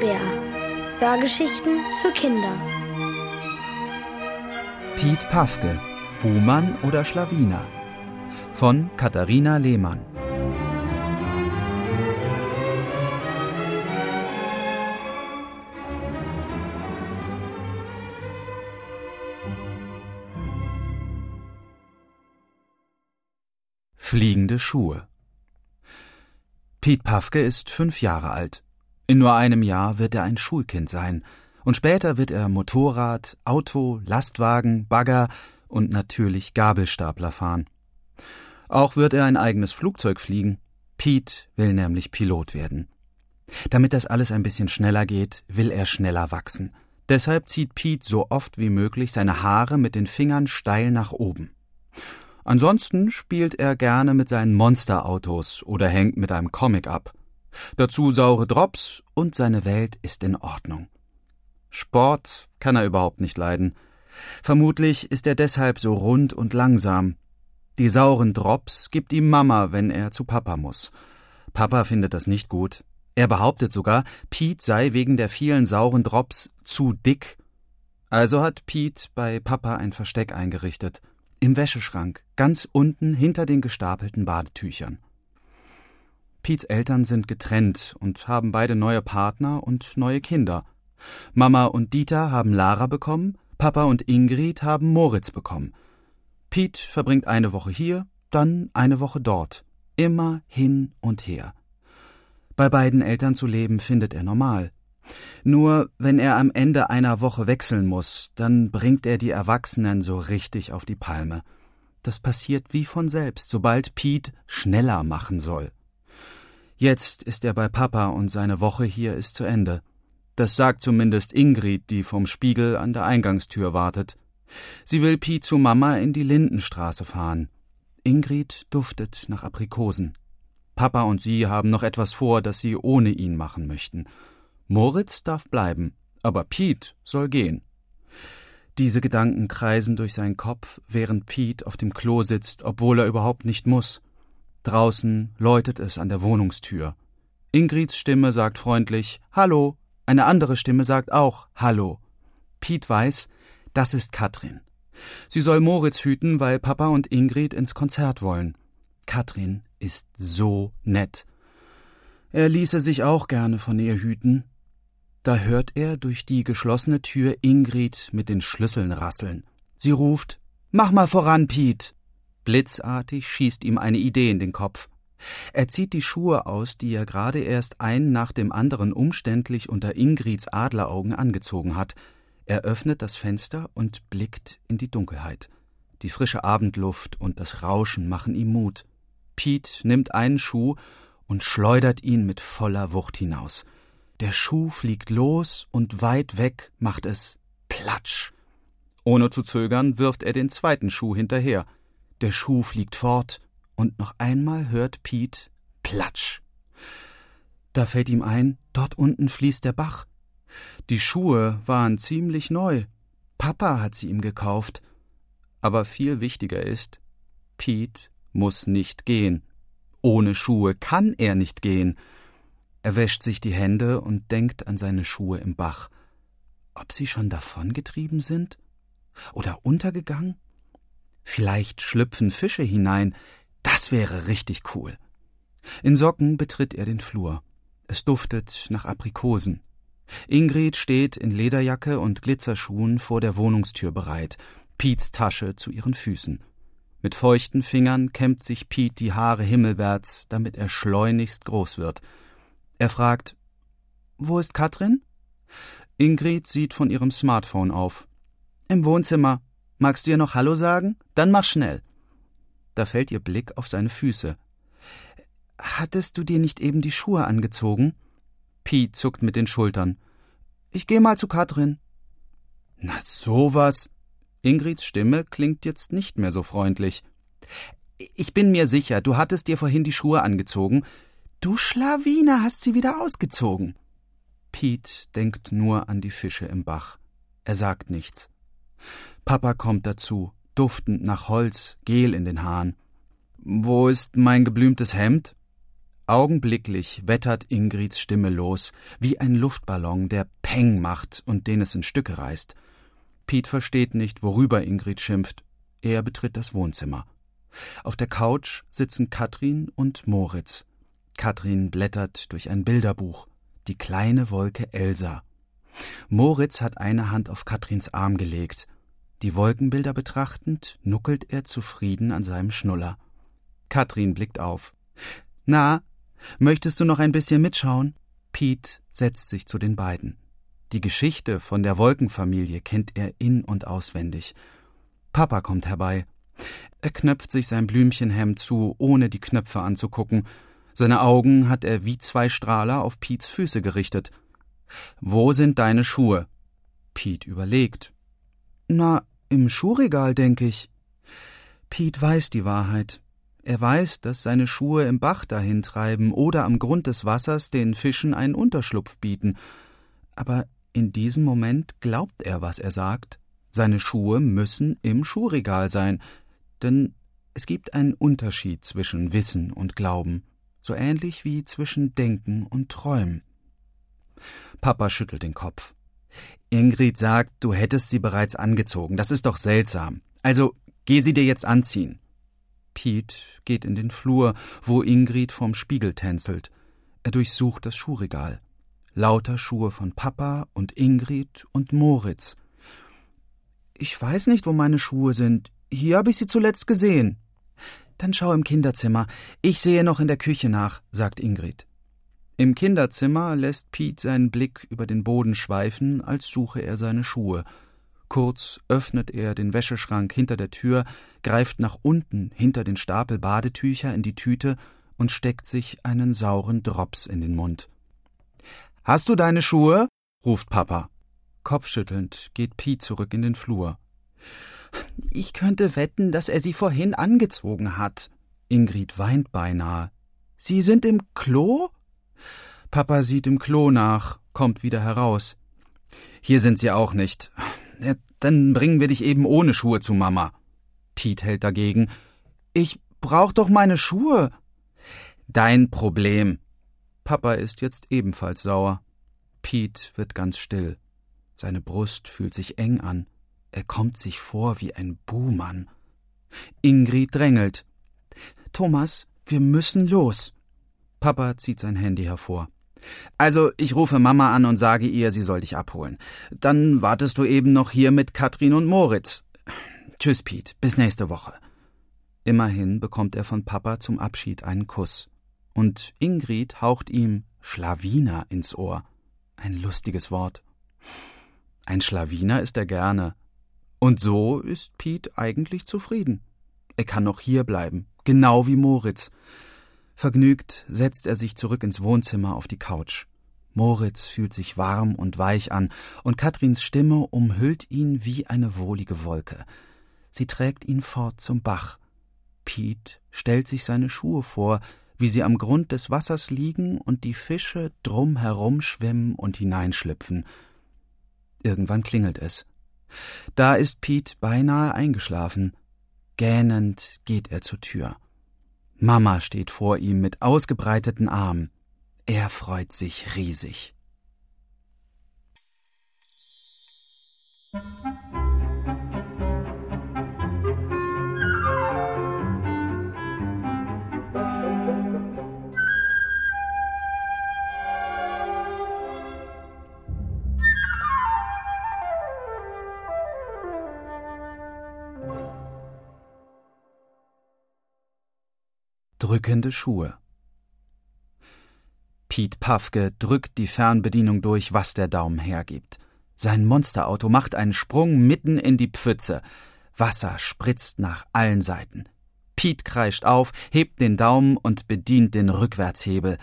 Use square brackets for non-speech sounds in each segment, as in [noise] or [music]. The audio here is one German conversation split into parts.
Bär. Hörgeschichten für Kinder. Piet Pafke, Buhmann oder Schlawiner. Von Katharina Lehmann. Fliegende Schuhe. Piet Pafke ist fünf Jahre alt. In nur einem Jahr wird er ein Schulkind sein. Und später wird er Motorrad, Auto, Lastwagen, Bagger und natürlich Gabelstapler fahren. Auch wird er ein eigenes Flugzeug fliegen. Piet will nämlich Pilot werden. Damit das alles ein bisschen schneller geht, will er schneller wachsen. Deshalb zieht Piet so oft wie möglich seine Haare mit den Fingern steil nach oben. Ansonsten spielt er gerne mit seinen Monsterautos oder hängt mit einem Comic ab. Dazu saure Drops und seine Welt ist in Ordnung. Sport kann er überhaupt nicht leiden. Vermutlich ist er deshalb so rund und langsam. Die sauren Drops gibt ihm Mama, wenn er zu Papa muss. Papa findet das nicht gut. Er behauptet sogar, Pete sei wegen der vielen sauren Drops zu dick. Also hat Pete bei Papa ein Versteck eingerichtet. Im Wäscheschrank, ganz unten hinter den gestapelten Badetüchern. Piets Eltern sind getrennt und haben beide neue Partner und neue Kinder. Mama und Dieter haben Lara bekommen, Papa und Ingrid haben Moritz bekommen. Piet verbringt eine Woche hier, dann eine Woche dort, immer hin und her. Bei beiden Eltern zu leben findet er normal. Nur wenn er am Ende einer Woche wechseln muss, dann bringt er die Erwachsenen so richtig auf die Palme. Das passiert wie von selbst, sobald Pete schneller machen soll. Jetzt ist er bei Papa und seine Woche hier ist zu Ende. Das sagt zumindest Ingrid, die vom Spiegel an der Eingangstür wartet. Sie will Pete zu Mama in die Lindenstraße fahren. Ingrid duftet nach Aprikosen. Papa und sie haben noch etwas vor, das sie ohne ihn machen möchten. Moritz darf bleiben, aber Piet soll gehen. Diese Gedanken kreisen durch seinen Kopf, während Piet auf dem Klo sitzt, obwohl er überhaupt nicht muss. Draußen läutet es an der Wohnungstür. Ingrids Stimme sagt freundlich Hallo, eine andere Stimme sagt auch Hallo. Piet weiß, das ist Katrin. Sie soll Moritz hüten, weil Papa und Ingrid ins Konzert wollen. Katrin ist so nett. Er ließe sich auch gerne von ihr hüten, da hört er durch die geschlossene Tür Ingrid mit den Schlüsseln rasseln. Sie ruft Mach mal voran, Piet. Blitzartig schießt ihm eine Idee in den Kopf. Er zieht die Schuhe aus, die er gerade erst ein nach dem anderen umständlich unter Ingrids Adleraugen angezogen hat. Er öffnet das Fenster und blickt in die Dunkelheit. Die frische Abendluft und das Rauschen machen ihm Mut. Piet nimmt einen Schuh und schleudert ihn mit voller Wucht hinaus. Der Schuh fliegt los und weit weg macht es Platsch. Ohne zu zögern wirft er den zweiten Schuh hinterher. Der Schuh fliegt fort und noch einmal hört Piet Platsch. Da fällt ihm ein, dort unten fließt der Bach. Die Schuhe waren ziemlich neu. Papa hat sie ihm gekauft. Aber viel wichtiger ist, Piet muss nicht gehen. Ohne Schuhe kann er nicht gehen. Er wäscht sich die Hände und denkt an seine Schuhe im Bach. Ob sie schon davongetrieben sind? Oder untergegangen? Vielleicht schlüpfen Fische hinein. Das wäre richtig cool. In Socken betritt er den Flur. Es duftet nach Aprikosen. Ingrid steht in Lederjacke und Glitzerschuhen vor der Wohnungstür bereit, Piets Tasche zu ihren Füßen. Mit feuchten Fingern kämmt sich Piet die Haare himmelwärts, damit er schleunigst groß wird. Er fragt, wo ist Katrin? Ingrid sieht von ihrem Smartphone auf. Im Wohnzimmer. Magst du ihr noch Hallo sagen? Dann mach schnell. Da fällt ihr Blick auf seine Füße. Hattest du dir nicht eben die Schuhe angezogen? Pi zuckt mit den Schultern. Ich geh mal zu Katrin. Na sowas. Ingrids Stimme klingt jetzt nicht mehr so freundlich. Ich bin mir sicher, du hattest dir vorhin die Schuhe angezogen. Du Schlawiner hast sie wieder ausgezogen. Piet denkt nur an die Fische im Bach. Er sagt nichts. Papa kommt dazu, duftend nach Holz, Gel in den Haaren. Wo ist mein geblümtes Hemd? Augenblicklich wettert Ingrids Stimme los, wie ein Luftballon, der Peng macht und den es in Stücke reißt. Piet versteht nicht, worüber Ingrid schimpft. Er betritt das Wohnzimmer. Auf der Couch sitzen Katrin und Moritz. Katrin blättert durch ein Bilderbuch. Die kleine Wolke Elsa. Moritz hat eine Hand auf Katrins Arm gelegt. Die Wolkenbilder betrachtend, nuckelt er zufrieden an seinem Schnuller. Katrin blickt auf. Na, möchtest du noch ein bisschen mitschauen? Piet setzt sich zu den beiden. Die Geschichte von der Wolkenfamilie kennt er in und auswendig. Papa kommt herbei. Er knöpft sich sein Blümchenhemd zu, ohne die Knöpfe anzugucken. Seine Augen hat er wie zwei Strahler auf Piets Füße gerichtet. Wo sind deine Schuhe? Piet überlegt. Na, im Schuhregal, denke ich. Piet weiß die Wahrheit. Er weiß, dass seine Schuhe im Bach dahintreiben oder am Grund des Wassers den Fischen einen Unterschlupf bieten. Aber in diesem Moment glaubt er, was er sagt. Seine Schuhe müssen im Schuhregal sein, denn es gibt einen Unterschied zwischen Wissen und Glauben, so ähnlich wie zwischen Denken und Träumen. Papa schüttelt den Kopf. Ingrid sagt, du hättest sie bereits angezogen. Das ist doch seltsam. Also geh sie dir jetzt anziehen. Piet geht in den Flur, wo Ingrid vorm Spiegel tänzelt. Er durchsucht das Schuhregal. Lauter Schuhe von Papa und Ingrid und Moritz. Ich weiß nicht, wo meine Schuhe sind. Hier habe ich sie zuletzt gesehen. Dann schau im Kinderzimmer. Ich sehe noch in der Küche nach, sagt Ingrid. Im Kinderzimmer lässt Piet seinen Blick über den Boden schweifen, als suche er seine Schuhe. Kurz öffnet er den Wäscheschrank hinter der Tür, greift nach unten hinter den Stapel Badetücher in die Tüte und steckt sich einen sauren Drops in den Mund. Hast du deine Schuhe? ruft Papa. Kopfschüttelnd geht Piet zurück in den Flur. Ich könnte wetten, dass er sie vorhin angezogen hat. Ingrid weint beinahe. Sie sind im Klo? Papa sieht im Klo nach, kommt wieder heraus. Hier sind sie auch nicht. Ja, dann bringen wir dich eben ohne Schuhe zu Mama. Piet hält dagegen. Ich brauch doch meine Schuhe. Dein Problem. Papa ist jetzt ebenfalls sauer. Piet wird ganz still. Seine Brust fühlt sich eng an. Er kommt sich vor wie ein Buhmann. Ingrid drängelt. Thomas, wir müssen los. Papa zieht sein Handy hervor. Also, ich rufe Mama an und sage ihr, sie soll dich abholen. Dann wartest du eben noch hier mit Katrin und Moritz. Tschüss, Piet. Bis nächste Woche. Immerhin bekommt er von Papa zum Abschied einen Kuss. Und Ingrid haucht ihm Schlawiner ins Ohr. Ein lustiges Wort. Ein Schlawiner ist er gerne. Und so ist Piet eigentlich zufrieden. Er kann noch hier bleiben, genau wie Moritz. Vergnügt setzt er sich zurück ins Wohnzimmer auf die Couch. Moritz fühlt sich warm und weich an, und Katrins Stimme umhüllt ihn wie eine wohlige Wolke. Sie trägt ihn fort zum Bach. Piet stellt sich seine Schuhe vor, wie sie am Grund des Wassers liegen und die Fische drum herum schwimmen und hineinschlüpfen. Irgendwann klingelt es. Da ist Piet beinahe eingeschlafen. Gähnend geht er zur Tür. Mama steht vor ihm mit ausgebreiteten Armen. Er freut sich riesig. Drückende Schuhe. Piet Pafke drückt die Fernbedienung durch, was der Daumen hergibt. Sein Monsterauto macht einen Sprung mitten in die Pfütze. Wasser spritzt nach allen Seiten. Piet kreischt auf, hebt den Daumen und bedient den Rückwärtshebel.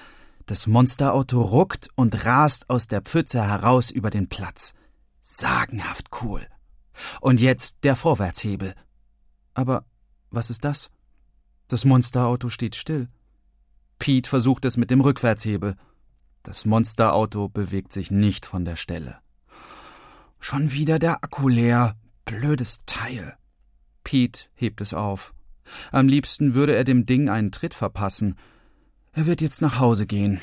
Das Monsterauto ruckt und rast aus der Pfütze heraus über den Platz. Sagenhaft cool. Und jetzt der Vorwärtshebel. Aber was ist das? Das Monsterauto steht still. Pete versucht es mit dem Rückwärtshebel. Das Monsterauto bewegt sich nicht von der Stelle. Schon wieder der Akku leer. Blödes Teil. Pete hebt es auf. Am liebsten würde er dem Ding einen Tritt verpassen. Er wird jetzt nach Hause gehen.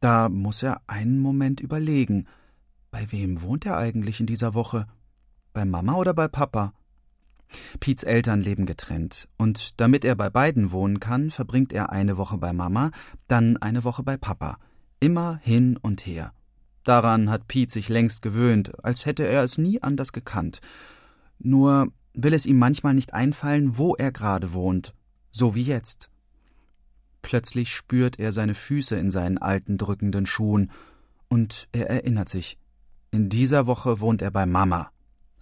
Da muss er einen Moment überlegen. Bei wem wohnt er eigentlich in dieser Woche? Bei Mama oder bei Papa? Piets Eltern leben getrennt, und damit er bei beiden wohnen kann, verbringt er eine Woche bei Mama, dann eine Woche bei Papa. Immer hin und her. Daran hat Piet sich längst gewöhnt, als hätte er es nie anders gekannt. Nur will es ihm manchmal nicht einfallen, wo er gerade wohnt, so wie jetzt. Plötzlich spürt er seine Füße in seinen alten drückenden Schuhen, und er erinnert sich. In dieser Woche wohnt er bei Mama.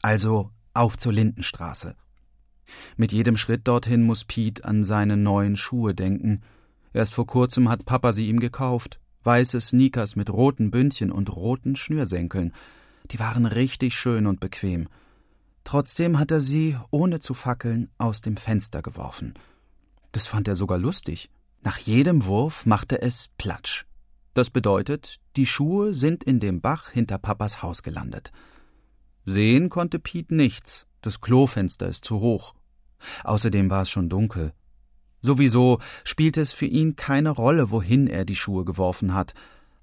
Also auf zur Lindenstraße. Mit jedem Schritt dorthin muss Piet an seine neuen Schuhe denken. Erst vor kurzem hat Papa sie ihm gekauft. Weiße Sneakers mit roten Bündchen und roten Schnürsenkeln. Die waren richtig schön und bequem. Trotzdem hat er sie, ohne zu fackeln, aus dem Fenster geworfen. Das fand er sogar lustig. Nach jedem Wurf machte es Platsch. Das bedeutet, die Schuhe sind in dem Bach hinter Papas Haus gelandet. Sehen konnte Piet nichts, das Klofenster ist zu hoch. Außerdem war es schon dunkel. Sowieso spielte es für ihn keine Rolle, wohin er die Schuhe geworfen hat.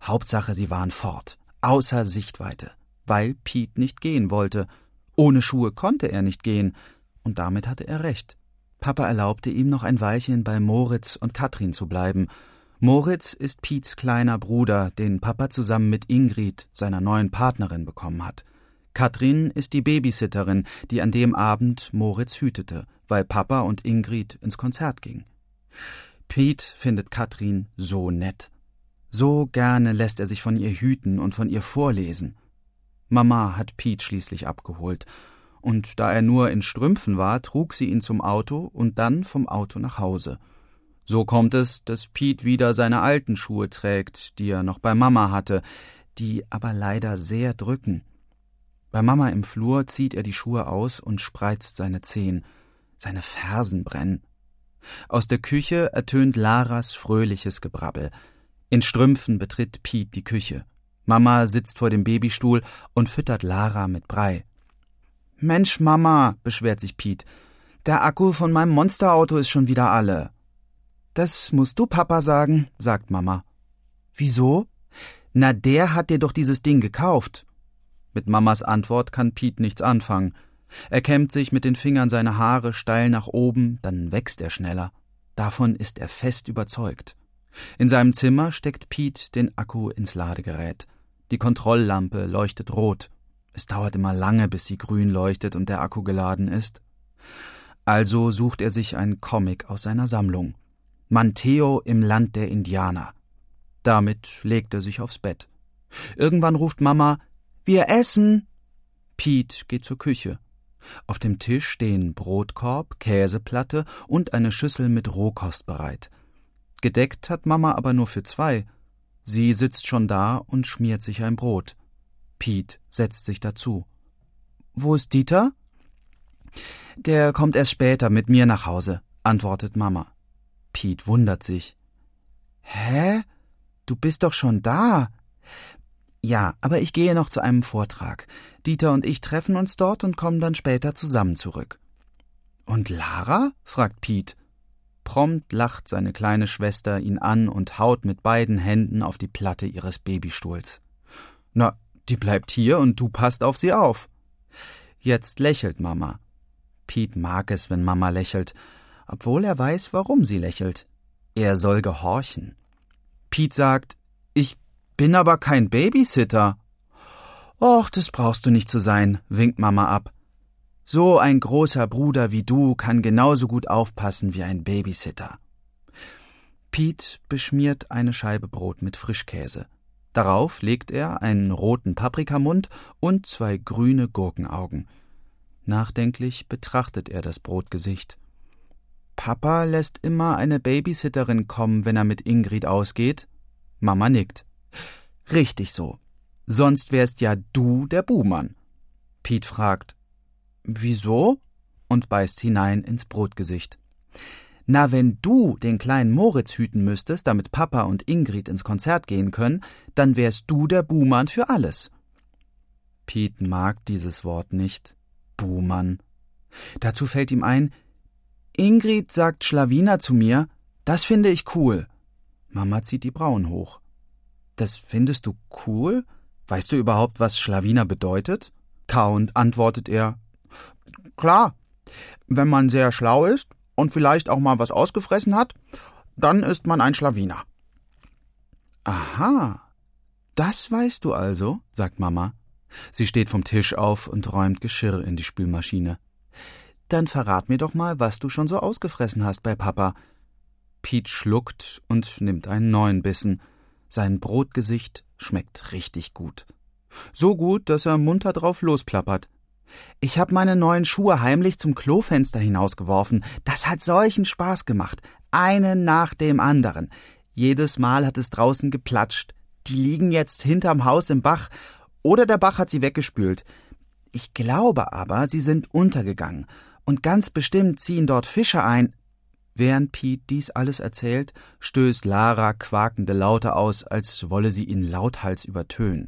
Hauptsache, sie waren fort, außer Sichtweite, weil Piet nicht gehen wollte. Ohne Schuhe konnte er nicht gehen, und damit hatte er recht. Papa erlaubte ihm noch ein Weilchen bei Moritz und Katrin zu bleiben. Moritz ist Piets kleiner Bruder, den Papa zusammen mit Ingrid, seiner neuen Partnerin, bekommen hat. Katrin ist die Babysitterin, die an dem Abend Moritz hütete, weil Papa und Ingrid ins Konzert gingen. Pete findet Katrin so nett. So gerne lässt er sich von ihr hüten und von ihr vorlesen. Mama hat Pete schließlich abgeholt, und da er nur in Strümpfen war, trug sie ihn zum Auto und dann vom Auto nach Hause. So kommt es, dass Pete wieder seine alten Schuhe trägt, die er noch bei Mama hatte, die aber leider sehr drücken. Bei Mama im Flur zieht er die Schuhe aus und spreizt seine Zehen. Seine Fersen brennen. Aus der Küche ertönt Laras fröhliches Gebrabbel. In Strümpfen betritt Piet die Küche. Mama sitzt vor dem Babystuhl und füttert Lara mit Brei. Mensch, Mama, beschwert sich Piet. Der Akku von meinem Monsterauto ist schon wieder alle. Das musst du Papa sagen, sagt Mama. Wieso? Na, der hat dir doch dieses Ding gekauft. Mit Mamas Antwort kann Piet nichts anfangen. Er kämmt sich mit den Fingern seine Haare steil nach oben, dann wächst er schneller. Davon ist er fest überzeugt. In seinem Zimmer steckt Piet den Akku ins Ladegerät. Die Kontrolllampe leuchtet rot. Es dauert immer lange, bis sie grün leuchtet und der Akku geladen ist. Also sucht er sich einen Comic aus seiner Sammlung. Manteo im Land der Indianer. Damit legt er sich aufs Bett. Irgendwann ruft Mama wir essen. Piet geht zur Küche. Auf dem Tisch stehen Brotkorb, Käseplatte und eine Schüssel mit Rohkost bereit. Gedeckt hat Mama aber nur für zwei. Sie sitzt schon da und schmiert sich ein Brot. Piet setzt sich dazu. Wo ist Dieter? Der kommt erst später mit mir nach Hause, antwortet Mama. Piet wundert sich. Hä? Du bist doch schon da. Ja, aber ich gehe noch zu einem Vortrag. Dieter und ich treffen uns dort und kommen dann später zusammen zurück. Und Lara? fragt Piet. Prompt lacht seine kleine Schwester ihn an und haut mit beiden Händen auf die Platte ihres Babystuhls. Na, die bleibt hier und du passt auf sie auf. Jetzt lächelt Mama. Piet mag es, wenn Mama lächelt, obwohl er weiß, warum sie lächelt. Er soll gehorchen. Piet sagt, bin aber kein Babysitter. Och, das brauchst du nicht zu sein, winkt Mama ab. So ein großer Bruder wie du kann genauso gut aufpassen wie ein Babysitter. Pete beschmiert eine Scheibe Brot mit Frischkäse. Darauf legt er einen roten Paprikamund und zwei grüne Gurkenaugen. Nachdenklich betrachtet er das Brotgesicht. Papa lässt immer eine Babysitterin kommen, wenn er mit Ingrid ausgeht. Mama nickt. Richtig so. Sonst wärst ja du der Buhmann. Piet fragt, wieso? und beißt hinein ins Brotgesicht. Na, wenn du den kleinen Moritz hüten müsstest, damit Papa und Ingrid ins Konzert gehen können, dann wärst du der Buhmann für alles. Piet mag dieses Wort nicht. Buhmann. Dazu fällt ihm ein, Ingrid sagt Schlawiner zu mir, das finde ich cool. Mama zieht die Brauen hoch. Das findest du cool? Weißt du überhaupt, was Schlawiner bedeutet? Kauend antwortet er. Klar. Wenn man sehr schlau ist und vielleicht auch mal was ausgefressen hat, dann ist man ein Schlawiner. Aha. Das weißt du also, sagt Mama. Sie steht vom Tisch auf und räumt Geschirr in die Spülmaschine. Dann verrat mir doch mal, was du schon so ausgefressen hast bei Papa. Pete schluckt und nimmt einen neuen Bissen. Sein Brotgesicht schmeckt richtig gut. So gut, dass er munter drauf losplappert. Ich hab meine neuen Schuhe heimlich zum Klofenster hinausgeworfen. Das hat solchen Spaß gemacht. Einen nach dem anderen. Jedes Mal hat es draußen geplatscht. Die liegen jetzt hinterm Haus im Bach. Oder der Bach hat sie weggespült. Ich glaube aber, sie sind untergegangen. Und ganz bestimmt ziehen dort Fische ein. Während Pete dies alles erzählt, stößt Lara quakende Laute aus, als wolle sie ihn lauthals übertönen.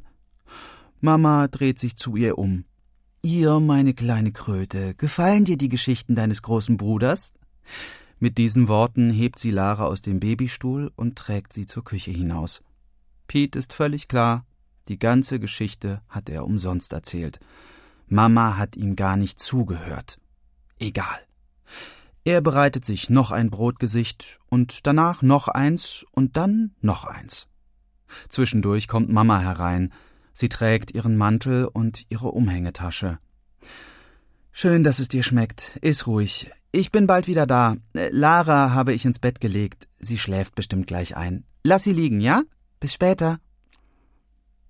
Mama dreht sich zu ihr um. Ihr, meine kleine Kröte, gefallen dir die Geschichten deines großen Bruders? Mit diesen Worten hebt sie Lara aus dem Babystuhl und trägt sie zur Küche hinaus. Pete ist völlig klar, die ganze Geschichte hat er umsonst erzählt. Mama hat ihm gar nicht zugehört. Egal. Er bereitet sich noch ein Brotgesicht und danach noch eins und dann noch eins. Zwischendurch kommt Mama herein, Sie trägt ihren Mantel und ihre Umhängetasche. Schön, dass es dir schmeckt. Iss ruhig. Ich bin bald wieder da. Lara habe ich ins Bett gelegt. Sie schläft bestimmt gleich ein. Lass sie liegen, ja? Bis später.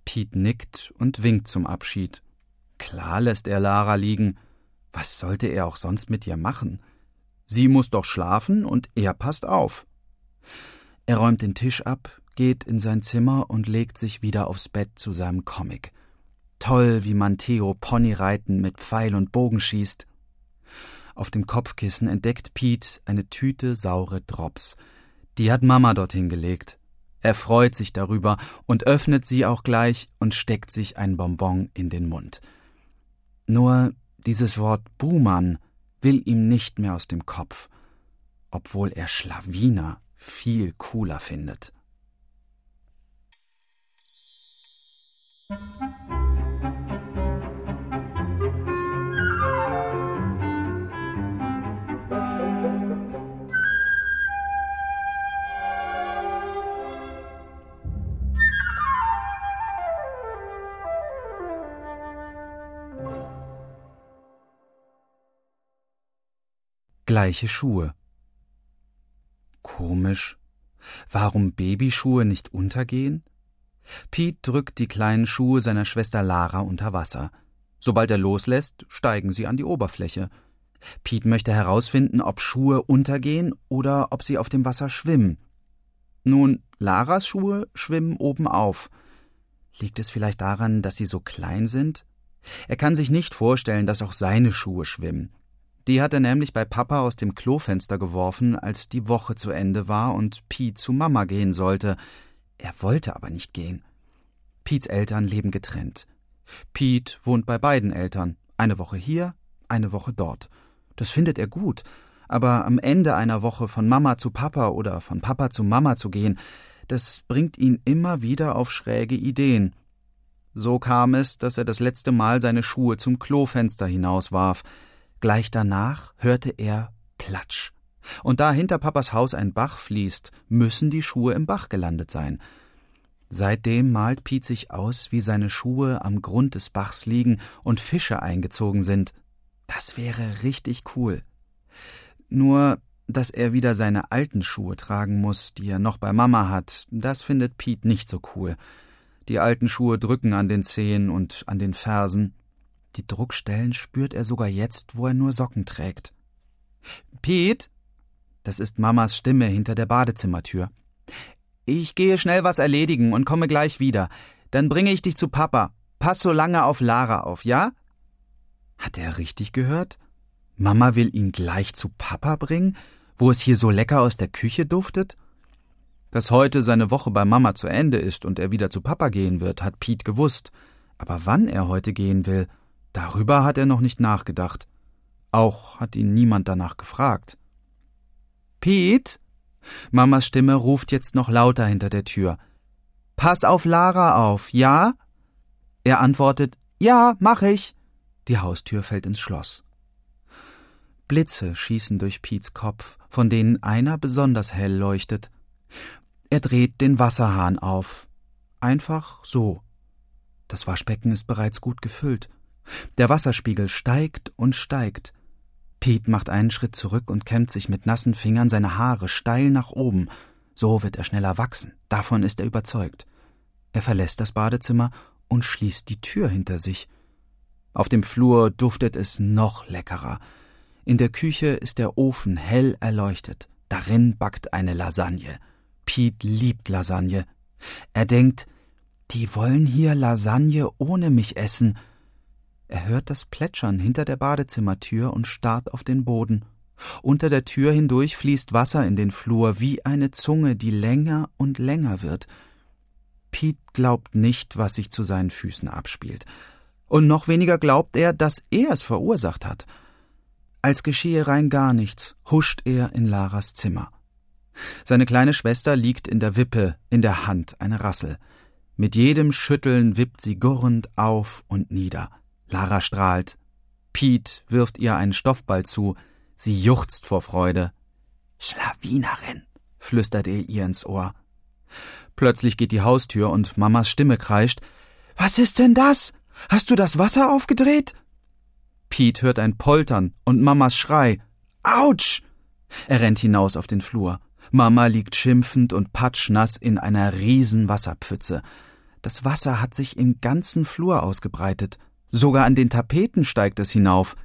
Pete nickt und winkt zum Abschied. Klar lässt er Lara liegen. Was sollte er auch sonst mit ihr machen? Sie muss doch schlafen und er passt auf. Er räumt den Tisch ab, geht in sein Zimmer und legt sich wieder aufs Bett zu seinem Comic. Toll, wie man Theo Ponyreiten mit Pfeil und Bogen schießt. Auf dem Kopfkissen entdeckt Pete eine Tüte saure Drops. Die hat Mama dorthin gelegt. Er freut sich darüber und öffnet sie auch gleich und steckt sich ein Bonbon in den Mund. Nur dieses Wort Buhmann will ihm nicht mehr aus dem Kopf, obwohl er Schlawiner viel cooler findet. Gleiche Schuhe. Komisch. Warum Babyschuhe nicht untergehen? Pete drückt die kleinen Schuhe seiner Schwester Lara unter Wasser. Sobald er loslässt, steigen sie an die Oberfläche. Pete möchte herausfinden, ob Schuhe untergehen oder ob sie auf dem Wasser schwimmen. Nun, Laras Schuhe schwimmen oben auf. Liegt es vielleicht daran, dass sie so klein sind? Er kann sich nicht vorstellen, dass auch seine Schuhe schwimmen. Die hat er nämlich bei Papa aus dem Klofenster geworfen, als die Woche zu Ende war und Pete zu Mama gehen sollte. Er wollte aber nicht gehen. Piets Eltern leben getrennt. Pete wohnt bei beiden Eltern, eine Woche hier, eine Woche dort. Das findet er gut, aber am Ende einer Woche von Mama zu Papa oder von Papa zu Mama zu gehen, das bringt ihn immer wieder auf schräge Ideen. So kam es, dass er das letzte Mal seine Schuhe zum Klofenster hinauswarf. Gleich danach hörte er Platsch. Und da hinter Papas Haus ein Bach fließt, müssen die Schuhe im Bach gelandet sein. Seitdem malt Piet sich aus, wie seine Schuhe am Grund des Bachs liegen und Fische eingezogen sind. Das wäre richtig cool. Nur, dass er wieder seine alten Schuhe tragen muss, die er noch bei Mama hat, das findet Piet nicht so cool. Die alten Schuhe drücken an den Zehen und an den Fersen. Die Druckstellen spürt er sogar jetzt, wo er nur Socken trägt. Piet, das ist Mamas Stimme hinter der Badezimmertür. Ich gehe schnell was erledigen und komme gleich wieder. Dann bringe ich dich zu Papa. Pass so lange auf Lara auf, ja? Hat er richtig gehört? Mama will ihn gleich zu Papa bringen, wo es hier so lecker aus der Küche duftet? Dass heute seine Woche bei Mama zu Ende ist und er wieder zu Papa gehen wird, hat Pete gewusst. Aber wann er heute gehen will, darüber hat er noch nicht nachgedacht. Auch hat ihn niemand danach gefragt. Pete? Mamas Stimme ruft jetzt noch lauter hinter der Tür. Pass auf Lara auf, ja? Er antwortet, ja, mach ich. Die Haustür fällt ins Schloss. Blitze schießen durch Piets Kopf, von denen einer besonders hell leuchtet. Er dreht den Wasserhahn auf. Einfach so. Das Waschbecken ist bereits gut gefüllt. Der Wasserspiegel steigt und steigt. Pete macht einen Schritt zurück und kämmt sich mit nassen Fingern seine Haare steil nach oben. So wird er schneller wachsen. Davon ist er überzeugt. Er verlässt das Badezimmer und schließt die Tür hinter sich. Auf dem Flur duftet es noch leckerer. In der Küche ist der Ofen hell erleuchtet. Darin backt eine Lasagne. Pete liebt Lasagne. Er denkt, die wollen hier Lasagne ohne mich essen. Er hört das Plätschern hinter der Badezimmertür und starrt auf den Boden. Unter der Tür hindurch fließt Wasser in den Flur wie eine Zunge, die länger und länger wird. Pete glaubt nicht, was sich zu seinen Füßen abspielt. Und noch weniger glaubt er, dass er es verursacht hat. Als geschehe rein gar nichts, huscht er in Laras Zimmer. Seine kleine Schwester liegt in der Wippe, in der Hand eine Rassel. Mit jedem Schütteln wippt sie gurrend auf und nieder. Lara strahlt. Piet wirft ihr einen Stoffball zu. Sie juchzt vor Freude. Schlawinerin, flüstert er ihr ins Ohr. Plötzlich geht die Haustür und Mamas Stimme kreischt. Was ist denn das? Hast du das Wasser aufgedreht? Piet hört ein Poltern und Mamas Schrei. Autsch! Er rennt hinaus auf den Flur. Mama liegt schimpfend und patschnass in einer riesen Wasserpfütze. Das Wasser hat sich im ganzen Flur ausgebreitet. Sogar an den Tapeten steigt es hinauf.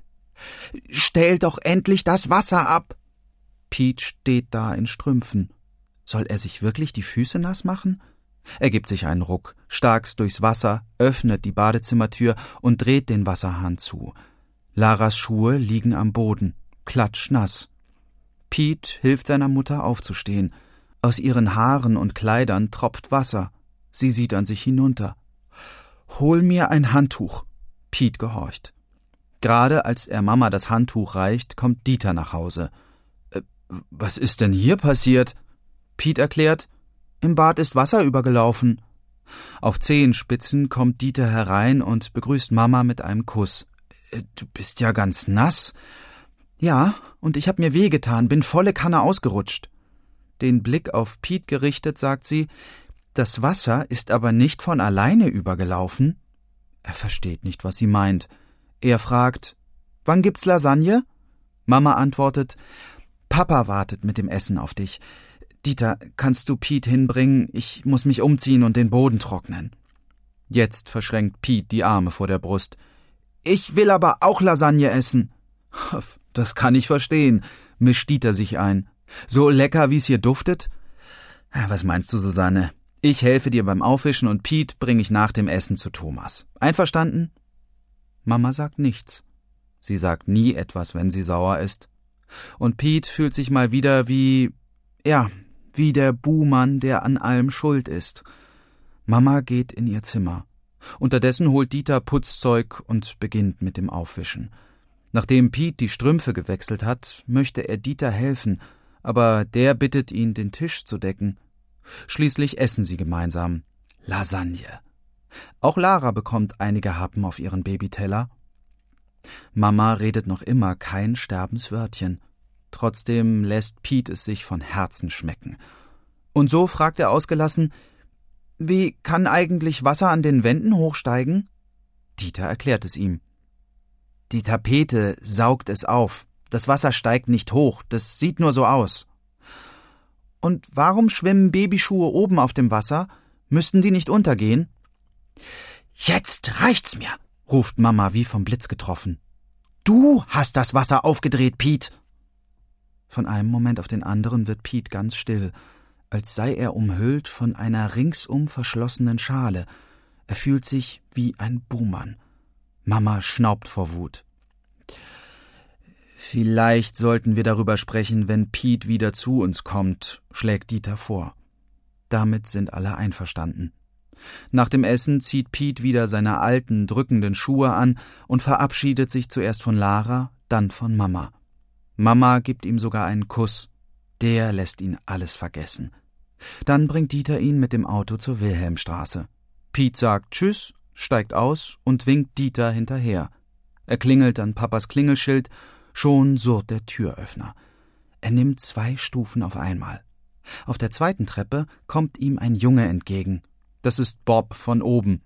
Stell doch endlich das Wasser ab! Pete steht da in Strümpfen. Soll er sich wirklich die Füße nass machen? Er gibt sich einen Ruck, starkst durchs Wasser, öffnet die Badezimmertür und dreht den Wasserhahn zu. Laras Schuhe liegen am Boden, klatschnass. Pete hilft seiner Mutter aufzustehen. Aus ihren Haaren und Kleidern tropft Wasser. Sie sieht an sich hinunter. Hol mir ein Handtuch. Pete gehorcht. Gerade als er Mama das Handtuch reicht, kommt Dieter nach Hause. Äh, was ist denn hier passiert? Pete erklärt, im Bad ist Wasser übergelaufen. Auf Zehenspitzen kommt Dieter herein und begrüßt Mama mit einem Kuss. Äh, du bist ja ganz nass. Ja, und ich hab mir wehgetan, bin volle Kanne ausgerutscht. Den Blick auf Piet gerichtet, sagt sie, das Wasser ist aber nicht von alleine übergelaufen. Er versteht nicht, was sie meint. Er fragt, wann gibt's Lasagne? Mama antwortet, Papa wartet mit dem Essen auf dich. Dieter, kannst du Piet hinbringen? Ich muss mich umziehen und den Boden trocknen. Jetzt verschränkt Piet die Arme vor der Brust. Ich will aber auch Lasagne essen. [laughs] Das kann ich verstehen, mischt Dieter sich ein. So lecker, wie's hier duftet? Was meinst du, Susanne? Ich helfe dir beim Aufwischen und Piet bringe ich nach dem Essen zu Thomas. Einverstanden? Mama sagt nichts. Sie sagt nie etwas, wenn sie sauer ist. Und Piet fühlt sich mal wieder wie, ja, wie der Buhmann, der an allem schuld ist. Mama geht in ihr Zimmer. Unterdessen holt Dieter Putzzeug und beginnt mit dem Aufwischen. Nachdem Piet die Strümpfe gewechselt hat, möchte er Dieter helfen, aber der bittet ihn, den Tisch zu decken. Schließlich essen sie gemeinsam Lasagne. Auch Lara bekommt einige Happen auf ihren Babyteller. Mama redet noch immer kein Sterbenswörtchen. Trotzdem lässt Piet es sich von Herzen schmecken. Und so fragt er ausgelassen, wie kann eigentlich Wasser an den Wänden hochsteigen? Dieter erklärt es ihm. Die Tapete saugt es auf. Das Wasser steigt nicht hoch, das sieht nur so aus. Und warum schwimmen Babyschuhe oben auf dem Wasser? Müssten die nicht untergehen? Jetzt reicht's mir, ruft Mama wie vom Blitz getroffen. Du hast das Wasser aufgedreht, Piet. Von einem Moment auf den anderen wird Piet ganz still, als sei er umhüllt von einer ringsum verschlossenen Schale. Er fühlt sich wie ein Buhmann. Mama schnaubt vor Wut. Vielleicht sollten wir darüber sprechen, wenn Piet wieder zu uns kommt, schlägt Dieter vor. Damit sind alle einverstanden. Nach dem Essen zieht Piet wieder seine alten, drückenden Schuhe an und verabschiedet sich zuerst von Lara, dann von Mama. Mama gibt ihm sogar einen Kuss. Der lässt ihn alles vergessen. Dann bringt Dieter ihn mit dem Auto zur Wilhelmstraße. Piet sagt Tschüss, steigt aus und winkt Dieter hinterher. Er klingelt an Papas Klingelschild, schon surrt der Türöffner. Er nimmt zwei Stufen auf einmal. Auf der zweiten Treppe kommt ihm ein Junge entgegen. Das ist Bob von oben.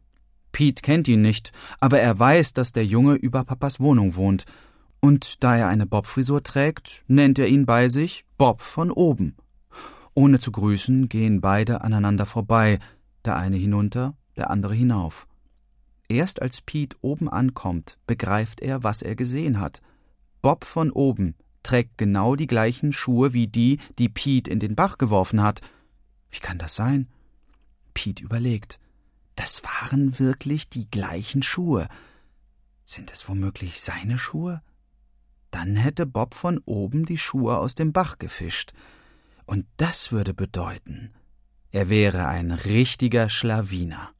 Pete kennt ihn nicht, aber er weiß, dass der Junge über Papas Wohnung wohnt. Und da er eine Bobfrisur trägt, nennt er ihn bei sich Bob von oben. Ohne zu grüßen gehen beide aneinander vorbei, der eine hinunter, der andere hinauf. Erst als Pete oben ankommt, begreift er, was er gesehen hat. Bob von oben trägt genau die gleichen Schuhe wie die, die Pete in den Bach geworfen hat. Wie kann das sein? Pete überlegt. Das waren wirklich die gleichen Schuhe. Sind es womöglich seine Schuhe? Dann hätte Bob von oben die Schuhe aus dem Bach gefischt. Und das würde bedeuten, er wäre ein richtiger Schlawiner.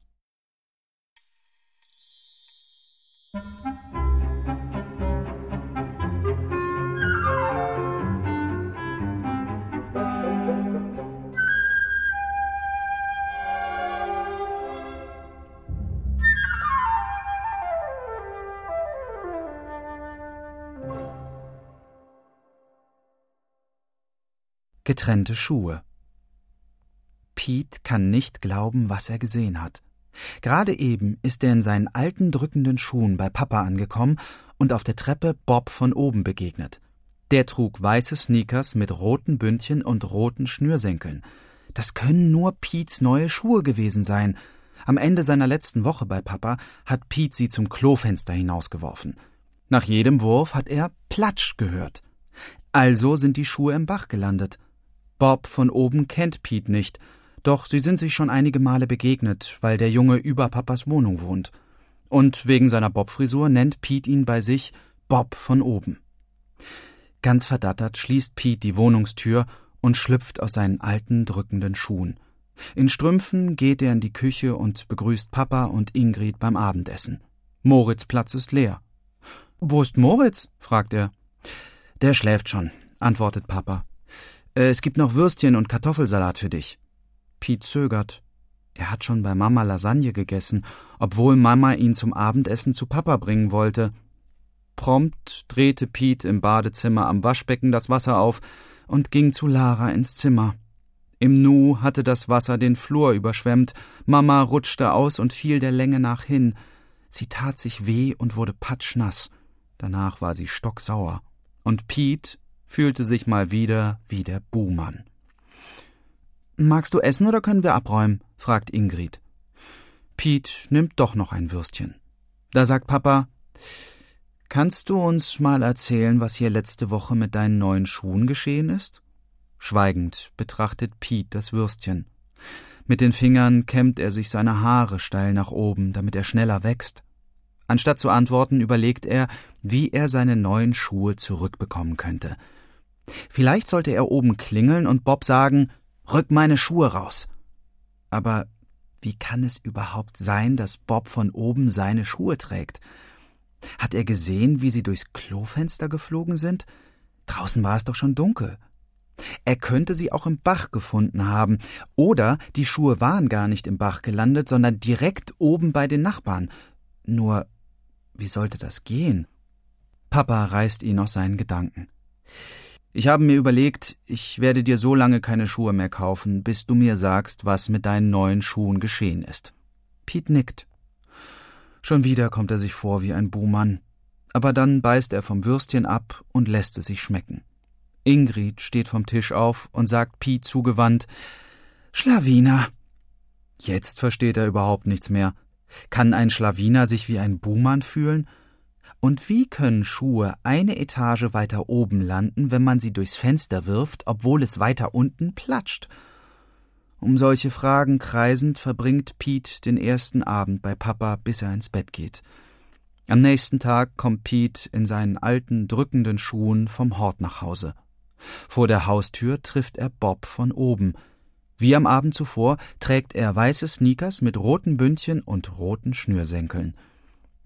Getrennte Schuhe. Pete kann nicht glauben, was er gesehen hat. Gerade eben ist er in seinen alten drückenden Schuhen bei Papa angekommen und auf der Treppe Bob von oben begegnet. Der trug weiße Sneakers mit roten Bündchen und roten Schnürsenkeln. Das können nur Pete's neue Schuhe gewesen sein. Am Ende seiner letzten Woche bei Papa hat Pete sie zum Klofenster hinausgeworfen. Nach jedem Wurf hat er Platsch gehört. Also sind die Schuhe im Bach gelandet. Bob von oben kennt Pete nicht, doch sie sind sich schon einige Male begegnet, weil der Junge über Papas Wohnung wohnt. Und wegen seiner Bobfrisur nennt Pete ihn bei sich Bob von oben. Ganz verdattert schließt Pete die Wohnungstür und schlüpft aus seinen alten, drückenden Schuhen. In Strümpfen geht er in die Küche und begrüßt Papa und Ingrid beim Abendessen. Moritz Platz ist leer. Wo ist Moritz? fragt er. Der schläft schon, antwortet Papa. Äh, es gibt noch Würstchen und Kartoffelsalat für dich. Piet zögert. Er hat schon bei Mama Lasagne gegessen, obwohl Mama ihn zum Abendessen zu Papa bringen wollte. Prompt drehte Piet im Badezimmer am Waschbecken das Wasser auf und ging zu Lara ins Zimmer. Im Nu hatte das Wasser den Flur überschwemmt, Mama rutschte aus und fiel der Länge nach hin. Sie tat sich weh und wurde patschnass. Danach war sie stocksauer. Und Piet fühlte sich mal wieder wie der Buhmann. Magst du essen oder können wir abräumen? fragt Ingrid. Piet nimmt doch noch ein Würstchen. Da sagt Papa, Kannst du uns mal erzählen, was hier letzte Woche mit deinen neuen Schuhen geschehen ist? Schweigend betrachtet Piet das Würstchen. Mit den Fingern kämmt er sich seine Haare steil nach oben, damit er schneller wächst. Anstatt zu antworten, überlegt er, wie er seine neuen Schuhe zurückbekommen könnte. Vielleicht sollte er oben klingeln und Bob sagen, rück meine Schuhe raus. Aber wie kann es überhaupt sein, dass Bob von oben seine Schuhe trägt? Hat er gesehen, wie sie durchs Klofenster geflogen sind? Draußen war es doch schon dunkel. Er könnte sie auch im Bach gefunden haben, oder die Schuhe waren gar nicht im Bach gelandet, sondern direkt oben bei den Nachbarn. Nur, wie sollte das gehen? Papa reißt ihn aus seinen Gedanken. Ich habe mir überlegt, ich werde dir so lange keine Schuhe mehr kaufen, bis du mir sagst, was mit deinen neuen Schuhen geschehen ist. Pete nickt. Schon wieder kommt er sich vor wie ein Buhmann. Aber dann beißt er vom Würstchen ab und lässt es sich schmecken. Ingrid steht vom Tisch auf und sagt Pete zugewandt, Schlawiner. Jetzt versteht er überhaupt nichts mehr. Kann ein Schlawiner sich wie ein Buhmann fühlen? Und wie können Schuhe eine Etage weiter oben landen, wenn man sie durchs Fenster wirft, obwohl es weiter unten platscht? Um solche Fragen kreisend verbringt Pete den ersten Abend bei Papa, bis er ins Bett geht. Am nächsten Tag kommt Pete in seinen alten, drückenden Schuhen vom Hort nach Hause. Vor der Haustür trifft er Bob von oben. Wie am Abend zuvor trägt er weiße Sneakers mit roten Bündchen und roten Schnürsenkeln.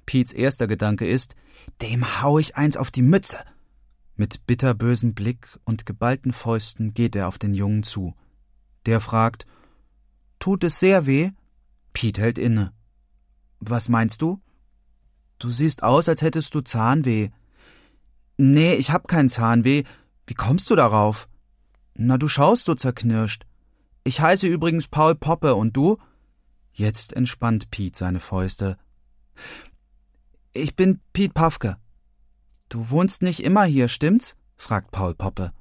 Pete's erster Gedanke ist, dem hau ich eins auf die Mütze. Mit bitterbösem Blick und geballten Fäusten geht er auf den Jungen zu. Der fragt Tut es sehr weh? Pete hält inne. Was meinst du? Du siehst aus, als hättest du Zahnweh. Nee, ich hab kein Zahnweh. Wie kommst du darauf? Na, du schaust so zerknirscht. Ich heiße übrigens Paul Poppe und du? Jetzt entspannt Pete seine Fäuste. Ich bin Pete Pafke. Du wohnst nicht immer hier, stimmt's? fragt Paul Poppe.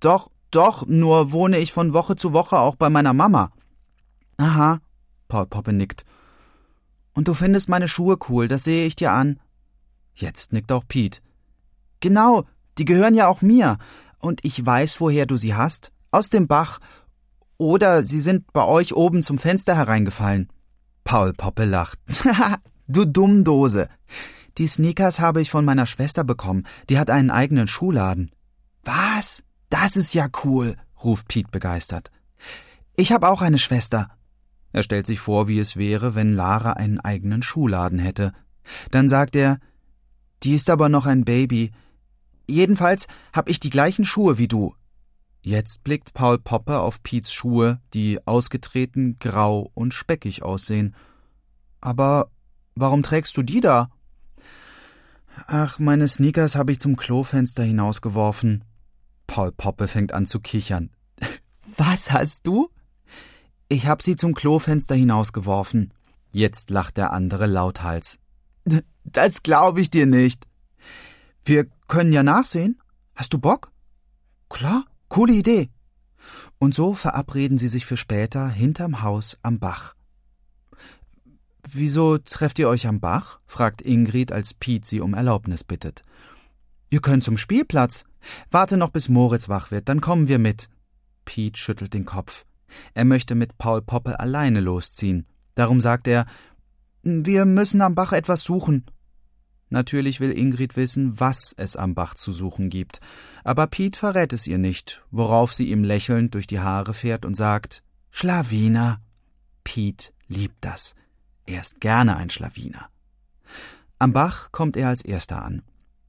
Doch, doch, nur wohne ich von Woche zu Woche auch bei meiner Mama. Aha, Paul Poppe nickt. Und du findest meine Schuhe cool, das sehe ich dir an. Jetzt nickt auch Pete. Genau, die gehören ja auch mir. Und ich weiß, woher du sie hast. Aus dem Bach. Oder sie sind bei euch oben zum Fenster hereingefallen. Paul Poppe lacht. [laughs] du Dummdose. Die Sneakers habe ich von meiner Schwester bekommen. Die hat einen eigenen Schuhladen. Was? Das ist ja cool, ruft Pete begeistert. Ich habe auch eine Schwester. Er stellt sich vor, wie es wäre, wenn Lara einen eigenen Schuhladen hätte. Dann sagt er, die ist aber noch ein Baby. Jedenfalls hab ich die gleichen Schuhe wie du. Jetzt blickt Paul Popper auf Piets Schuhe, die ausgetreten, grau und speckig aussehen. Aber warum trägst du die da? Ach, meine Sneakers habe ich zum Klofenster hinausgeworfen. Paul Poppe fängt an zu kichern. [laughs] Was hast du? Ich hab sie zum Klofenster hinausgeworfen. Jetzt lacht der andere lauthals. [laughs] Das glaube ich dir nicht. Wir können ja nachsehen. Hast du Bock? Klar. Coole Idee. Und so verabreden sie sich für später hinterm Haus am Bach. Wieso trefft ihr euch am Bach? fragt Ingrid, als Piet sie um Erlaubnis bittet. Ihr könnt zum Spielplatz. Warte noch, bis Moritz wach wird, dann kommen wir mit. Piet schüttelt den Kopf. Er möchte mit Paul Poppe alleine losziehen. Darum sagt er, wir müssen am Bach etwas suchen. Natürlich will Ingrid wissen, was es am Bach zu suchen gibt. Aber Piet verrät es ihr nicht, worauf sie ihm lächelnd durch die Haare fährt und sagt, Schlawiner. Piet liebt das. Er ist gerne ein Schlawiner. Am Bach kommt er als erster an.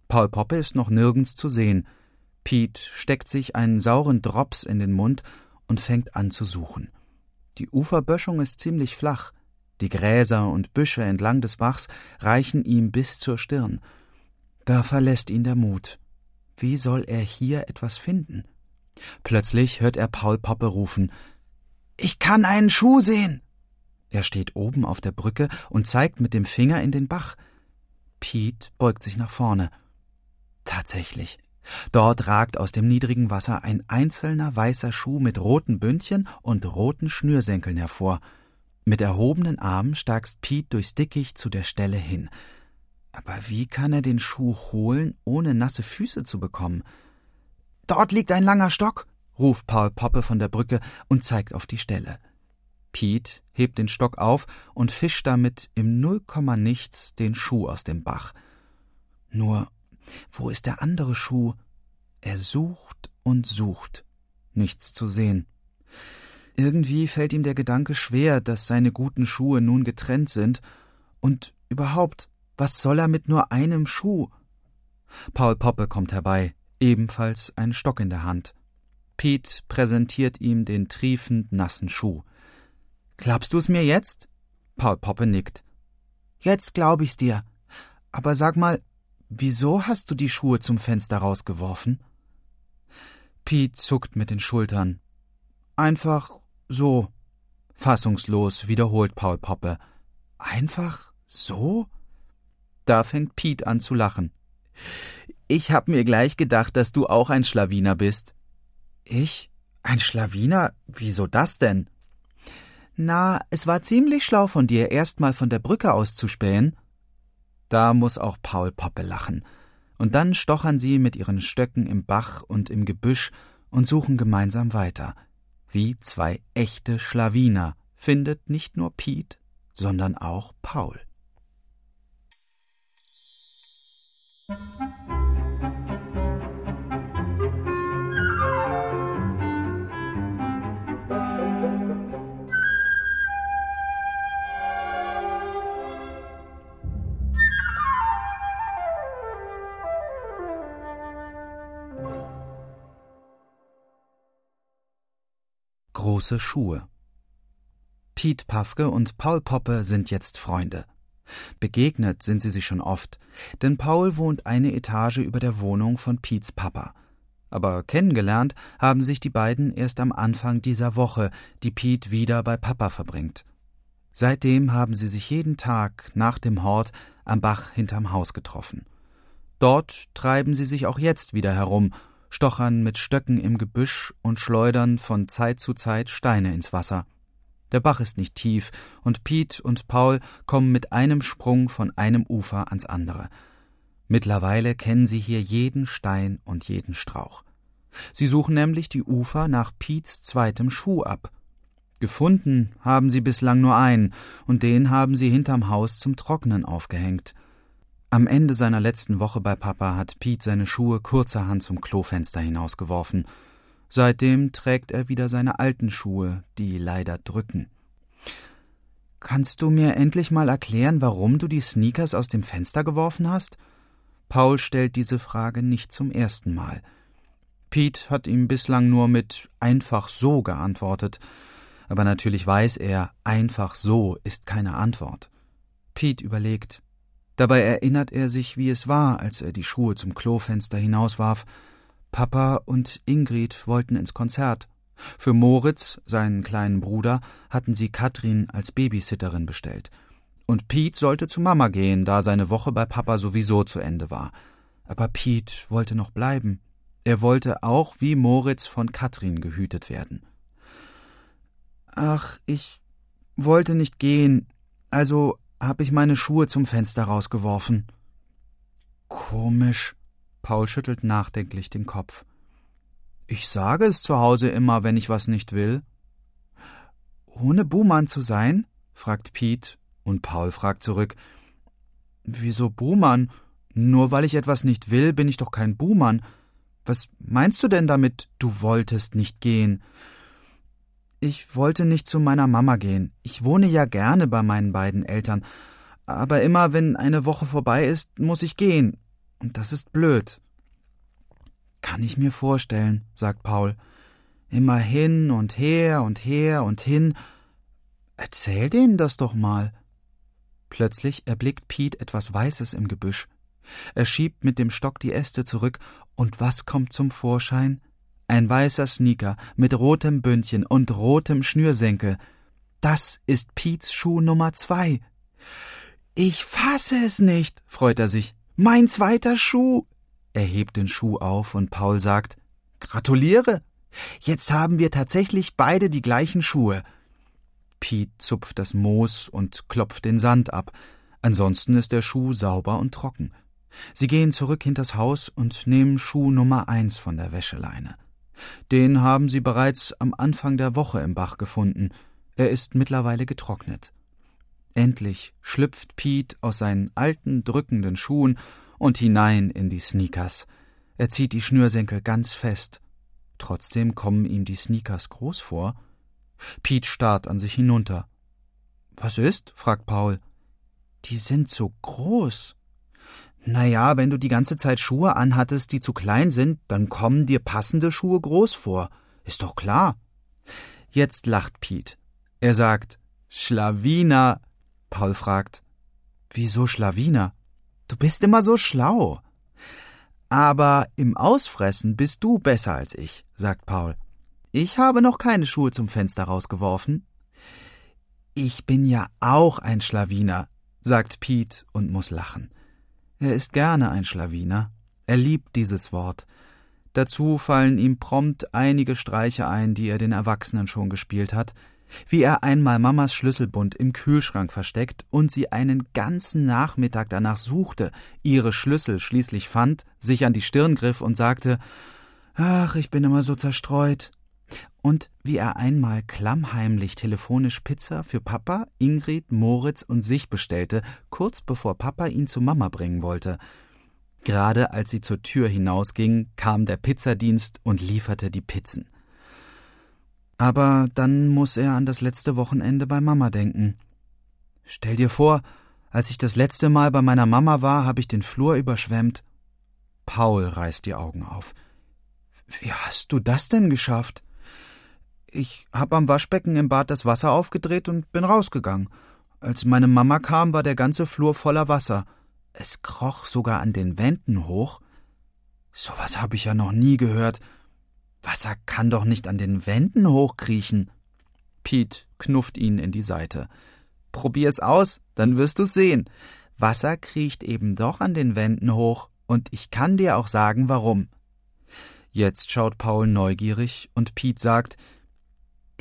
Paul Poppe ist noch nirgends zu sehen. Piet steckt sich einen sauren Drops in den Mund und fängt an zu suchen. Die Uferböschung ist ziemlich flach. Die Gräser und Büsche entlang des Bachs reichen ihm bis zur Stirn. Da verlässt ihn der Mut. Wie soll er hier etwas finden? Plötzlich hört er Paul Poppe rufen Ich kann einen Schuh sehen. Er steht oben auf der Brücke und zeigt mit dem Finger in den Bach. Pete beugt sich nach vorne. Tatsächlich. Dort ragt aus dem niedrigen Wasser ein einzelner weißer Schuh mit roten Bündchen und roten Schnürsenkeln hervor. Mit erhobenen Armen starkst Pete durchs Dickicht zu der Stelle hin. Aber wie kann er den Schuh holen, ohne nasse Füße zu bekommen? Dort liegt ein langer Stock, ruft Paul Poppe von der Brücke und zeigt auf die Stelle. Pete hebt den Stock auf und fischt damit im Nullkomma nichts den Schuh aus dem Bach. Nur, wo ist der andere Schuh? Er sucht und sucht. Nichts zu sehen. Irgendwie fällt ihm der Gedanke schwer, dass seine guten Schuhe nun getrennt sind, und überhaupt, was soll er mit nur einem Schuh? Paul Poppe kommt herbei, ebenfalls ein Stock in der Hand. Pete präsentiert ihm den triefend nassen Schuh. Glaubst du es mir jetzt? Paul Poppe nickt. Jetzt glaub ich's dir. Aber sag mal, wieso hast du die Schuhe zum Fenster rausgeworfen? Pete zuckt mit den Schultern. Einfach so. Fassungslos wiederholt Paul Poppe. Einfach so? Da fängt Piet an zu lachen. Ich hab mir gleich gedacht, dass du auch ein Schlawiner bist. Ich? Ein Schlawiner? Wieso das denn? Na, es war ziemlich schlau von dir, erst mal von der Brücke aus zu spähen. Da muss auch Paul Poppe lachen. Und dann stochern sie mit ihren Stöcken im Bach und im Gebüsch und suchen gemeinsam weiter. Wie zwei echte Schlawiner findet nicht nur Piet, sondern auch Paul. Große Schuhe. Piet Pafke und Paul Poppe sind jetzt Freunde. Begegnet sind sie sich schon oft, denn Paul wohnt eine Etage über der Wohnung von Piets Papa. Aber kennengelernt haben sich die beiden erst am Anfang dieser Woche, die Piet wieder bei Papa verbringt. Seitdem haben sie sich jeden Tag nach dem Hort am Bach hinterm Haus getroffen. Dort treiben sie sich auch jetzt wieder herum, stochern mit Stöcken im Gebüsch und schleudern von Zeit zu Zeit Steine ins Wasser. Der Bach ist nicht tief, und Piet und Paul kommen mit einem Sprung von einem Ufer ans andere. Mittlerweile kennen sie hier jeden Stein und jeden Strauch. Sie suchen nämlich die Ufer nach Piets zweitem Schuh ab. Gefunden haben sie bislang nur einen, und den haben sie hinterm Haus zum Trocknen aufgehängt. Am Ende seiner letzten Woche bei Papa hat Piet seine Schuhe kurzerhand zum Klofenster hinausgeworfen. Seitdem trägt er wieder seine alten Schuhe, die leider drücken. Kannst du mir endlich mal erklären, warum du die Sneakers aus dem Fenster geworfen hast? Paul stellt diese Frage nicht zum ersten Mal. Pete hat ihm bislang nur mit einfach so geantwortet, aber natürlich weiß er, einfach so ist keine Antwort. Pete überlegt. Dabei erinnert er sich, wie es war, als er die Schuhe zum Klofenster hinauswarf. Papa und Ingrid wollten ins Konzert. Für Moritz, seinen kleinen Bruder, hatten sie Katrin als Babysitterin bestellt. Und Pete sollte zu Mama gehen, da seine Woche bei Papa sowieso zu Ende war. Aber Pete wollte noch bleiben. Er wollte auch wie Moritz von Katrin gehütet werden. Ach, ich wollte nicht gehen. Also hab ich meine Schuhe zum Fenster rausgeworfen. Komisch, Paul schüttelt nachdenklich den Kopf. Ich sage es zu Hause immer, wenn ich was nicht will. Ohne Buhmann zu sein? fragt Piet, und Paul fragt zurück. Wieso Buhmann? Nur weil ich etwas nicht will, bin ich doch kein Buhmann. Was meinst du denn damit, du wolltest nicht gehen? Ich wollte nicht zu meiner Mama gehen. Ich wohne ja gerne bei meinen beiden Eltern. Aber immer, wenn eine Woche vorbei ist, muss ich gehen. Und das ist blöd. Kann ich mir vorstellen, sagt Paul. Immer hin und her und her und hin. Erzähl denen das doch mal. Plötzlich erblickt Pete etwas Weißes im Gebüsch. Er schiebt mit dem Stock die Äste zurück, und was kommt zum Vorschein? Ein weißer Sneaker mit rotem Bündchen und rotem Schnürsenkel. Das ist Piets Schuh Nummer zwei. Ich fasse es nicht, freut er sich. Mein zweiter Schuh! Er hebt den Schuh auf und Paul sagt, Gratuliere! Jetzt haben wir tatsächlich beide die gleichen Schuhe. Piet zupft das Moos und klopft den Sand ab. Ansonsten ist der Schuh sauber und trocken. Sie gehen zurück hinters Haus und nehmen Schuh Nummer eins von der Wäscheleine. Den haben sie bereits am Anfang der Woche im Bach gefunden. Er ist mittlerweile getrocknet. Endlich schlüpft Piet aus seinen alten, drückenden Schuhen und hinein in die Sneakers. Er zieht die Schnürsenkel ganz fest. Trotzdem kommen ihm die Sneakers groß vor. Piet starrt an sich hinunter. Was ist? fragt Paul. Die sind so groß. Na ja, wenn du die ganze Zeit Schuhe anhattest, die zu klein sind, dann kommen dir passende Schuhe groß vor. Ist doch klar. Jetzt lacht Piet. Er sagt, Schlawiner, Paul fragt, Wieso Schlawiner? Du bist immer so schlau. Aber im Ausfressen bist du besser als ich, sagt Paul. Ich habe noch keine Schuhe zum Fenster rausgeworfen. Ich bin ja auch ein Schlawiner, sagt Piet und muss lachen. Er ist gerne ein Schlawiner. Er liebt dieses Wort. Dazu fallen ihm prompt einige Streiche ein, die er den Erwachsenen schon gespielt hat, wie er einmal Mamas Schlüsselbund im Kühlschrank versteckt und sie einen ganzen Nachmittag danach suchte, ihre Schlüssel schließlich fand, sich an die Stirn griff und sagte Ach, ich bin immer so zerstreut. Und wie er einmal klammheimlich telefonisch Pizza für Papa, Ingrid, Moritz und sich bestellte, kurz bevor Papa ihn zu Mama bringen wollte. Gerade als sie zur Tür hinausging, kam der Pizzadienst und lieferte die Pizzen. Aber dann muss er an das letzte Wochenende bei Mama denken. Stell dir vor, als ich das letzte Mal bei meiner Mama war, habe ich den Flur überschwemmt. Paul reißt die Augen auf. Wie hast du das denn geschafft? Ich hab am Waschbecken im Bad das Wasser aufgedreht und bin rausgegangen. Als meine Mama kam, war der ganze Flur voller Wasser. Es kroch sogar an den Wänden hoch. Sowas hab ich ja noch nie gehört. Wasser kann doch nicht an den Wänden hochkriechen. Pete knufft ihn in die Seite. Probier's aus, dann wirst du's sehen. Wasser kriecht eben doch an den Wänden hoch, und ich kann dir auch sagen, warum. Jetzt schaut Paul neugierig, und Pete sagt,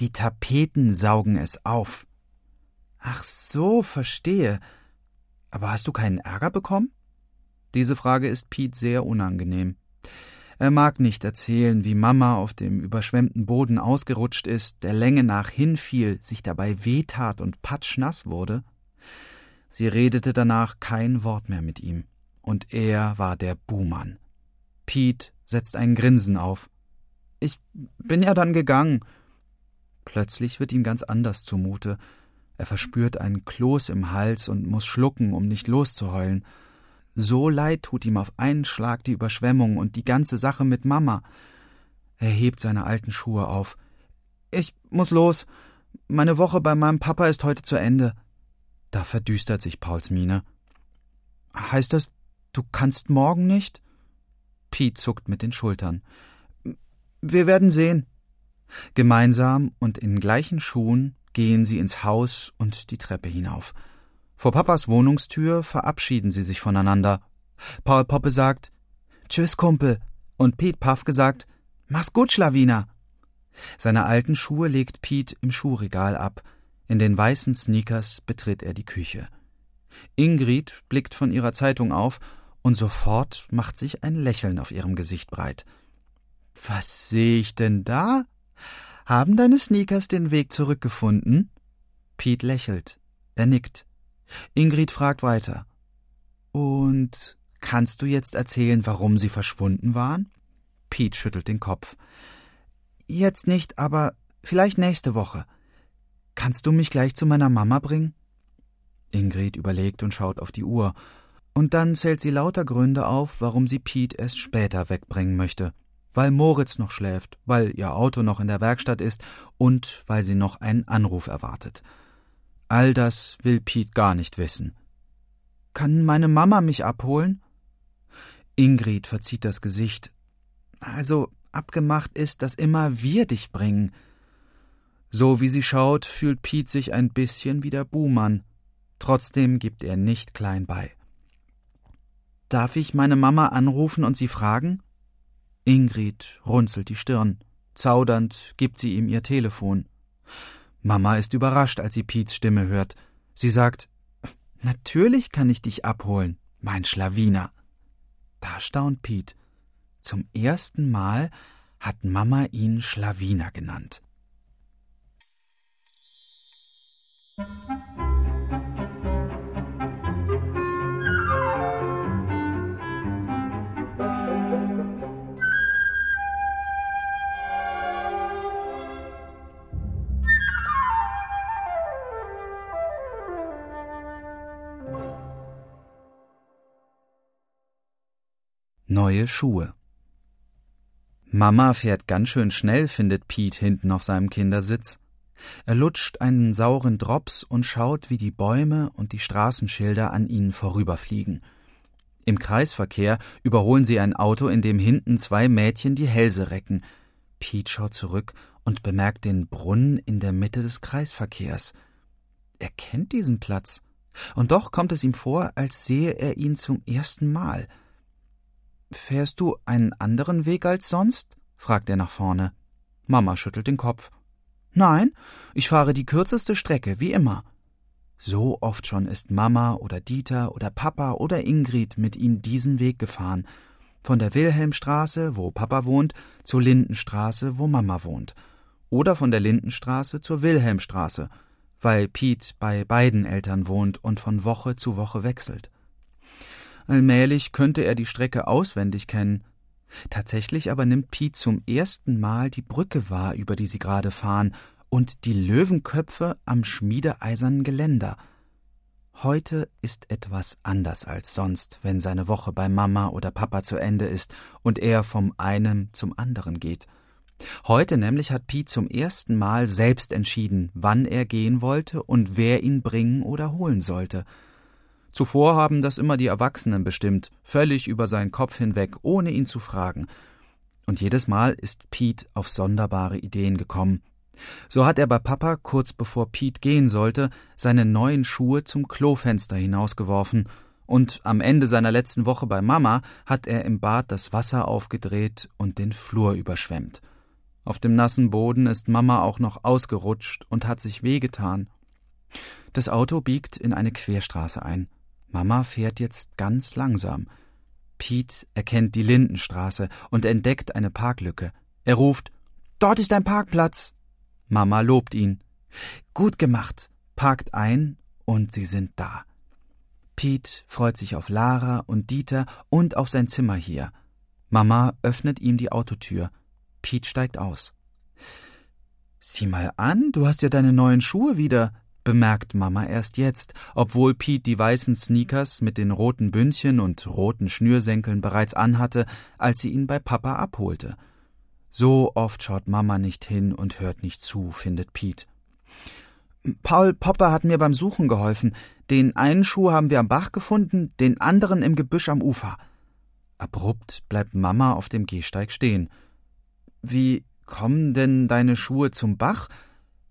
die Tapeten saugen es auf. Ach so, verstehe. Aber hast du keinen Ärger bekommen? Diese Frage ist Pete sehr unangenehm. Er mag nicht erzählen, wie Mama auf dem überschwemmten Boden ausgerutscht ist, der Länge nach hinfiel, sich dabei wehtat und patschnass wurde. Sie redete danach kein Wort mehr mit ihm, und er war der Buhmann. Pete setzt ein Grinsen auf. Ich bin ja dann gegangen. Plötzlich wird ihm ganz anders zumute. Er verspürt einen Kloß im Hals und muss schlucken, um nicht loszuheulen. So leid tut ihm auf einen Schlag die Überschwemmung und die ganze Sache mit Mama. Er hebt seine alten Schuhe auf. Ich muss los. Meine Woche bei meinem Papa ist heute zu Ende. Da verdüstert sich Pauls Miene. Heißt das, du kannst morgen nicht? Pete zuckt mit den Schultern. Wir werden sehen. Gemeinsam und in gleichen Schuhen gehen sie ins Haus und die Treppe hinauf. Vor Papas Wohnungstür verabschieden sie sich voneinander. Paul Poppe sagt Tschüss, Kumpel, und Pete Puff sagt Mach's gut, Schlawiner. Seine alten Schuhe legt Pete im Schuhregal ab. In den weißen Sneakers betritt er die Küche. Ingrid blickt von ihrer Zeitung auf und sofort macht sich ein Lächeln auf ihrem Gesicht breit. Was sehe ich denn da? Haben deine Sneakers den Weg zurückgefunden? Pete lächelt. Er nickt. Ingrid fragt weiter. Und kannst du jetzt erzählen, warum sie verschwunden waren? Pete schüttelt den Kopf. Jetzt nicht, aber vielleicht nächste Woche. Kannst du mich gleich zu meiner Mama bringen? Ingrid überlegt und schaut auf die Uhr. Und dann zählt sie lauter Gründe auf, warum sie Pete erst später wegbringen möchte. Weil Moritz noch schläft, weil ihr Auto noch in der Werkstatt ist und weil sie noch einen Anruf erwartet. All das will Pete gar nicht wissen. Kann meine Mama mich abholen? Ingrid verzieht das Gesicht. Also, abgemacht ist, dass immer wir dich bringen. So wie sie schaut, fühlt Pete sich ein bisschen wie der Buhmann. Trotzdem gibt er nicht klein bei. Darf ich meine Mama anrufen und sie fragen? Ingrid runzelt die Stirn. Zaudernd gibt sie ihm ihr Telefon. Mama ist überrascht, als sie Piets Stimme hört. Sie sagt, Natürlich kann ich dich abholen, mein Schlawiner. Da staunt Piet. Zum ersten Mal hat Mama ihn Schlawiner genannt. Neue Schuhe. Mama fährt ganz schön schnell, findet Pete hinten auf seinem Kindersitz. Er lutscht einen sauren Drops und schaut, wie die Bäume und die Straßenschilder an ihnen vorüberfliegen. Im Kreisverkehr überholen sie ein Auto, in dem hinten zwei Mädchen die Hälse recken. Pete schaut zurück und bemerkt den Brunnen in der Mitte des Kreisverkehrs. Er kennt diesen Platz. Und doch kommt es ihm vor, als sehe er ihn zum ersten Mal – Fährst du einen anderen Weg als sonst? fragt er nach vorne. Mama schüttelt den Kopf. Nein, ich fahre die kürzeste Strecke, wie immer. So oft schon ist Mama oder Dieter oder Papa oder Ingrid mit ihm diesen Weg gefahren. Von der Wilhelmstraße, wo Papa wohnt, zur Lindenstraße, wo Mama wohnt. Oder von der Lindenstraße zur Wilhelmstraße, weil Piet bei beiden Eltern wohnt und von Woche zu Woche wechselt. Allmählich könnte er die Strecke auswendig kennen. Tatsächlich aber nimmt Piet zum ersten Mal die Brücke wahr, über die sie gerade fahren, und die Löwenköpfe am schmiedeeisernen Geländer. Heute ist etwas anders als sonst, wenn seine Woche bei Mama oder Papa zu Ende ist und er vom einen zum anderen geht. Heute nämlich hat Pete zum ersten Mal selbst entschieden, wann er gehen wollte und wer ihn bringen oder holen sollte. Zuvor haben das immer die Erwachsenen bestimmt, völlig über seinen Kopf hinweg, ohne ihn zu fragen. Und jedes Mal ist Pete auf sonderbare Ideen gekommen. So hat er bei Papa, kurz bevor Pete gehen sollte, seine neuen Schuhe zum Klofenster hinausgeworfen, und am Ende seiner letzten Woche bei Mama hat er im Bad das Wasser aufgedreht und den Flur überschwemmt. Auf dem nassen Boden ist Mama auch noch ausgerutscht und hat sich wehgetan. Das Auto biegt in eine Querstraße ein. Mama fährt jetzt ganz langsam. Pete erkennt die Lindenstraße und entdeckt eine Parklücke. Er ruft Dort ist ein Parkplatz. Mama lobt ihn. Gut gemacht, parkt ein und sie sind da. Pete freut sich auf Lara und Dieter und auf sein Zimmer hier. Mama öffnet ihm die Autotür. Pete steigt aus. Sieh mal an, du hast ja deine neuen Schuhe wieder, bemerkt Mama erst jetzt, obwohl Pete die weißen Sneakers mit den roten Bündchen und roten Schnürsenkeln bereits anhatte, als sie ihn bei Papa abholte. So oft schaut Mama nicht hin und hört nicht zu, findet Pete. Paul Popper hat mir beim Suchen geholfen. Den einen Schuh haben wir am Bach gefunden, den anderen im Gebüsch am Ufer. Abrupt bleibt Mama auf dem Gehsteig stehen. Wie kommen denn deine Schuhe zum Bach?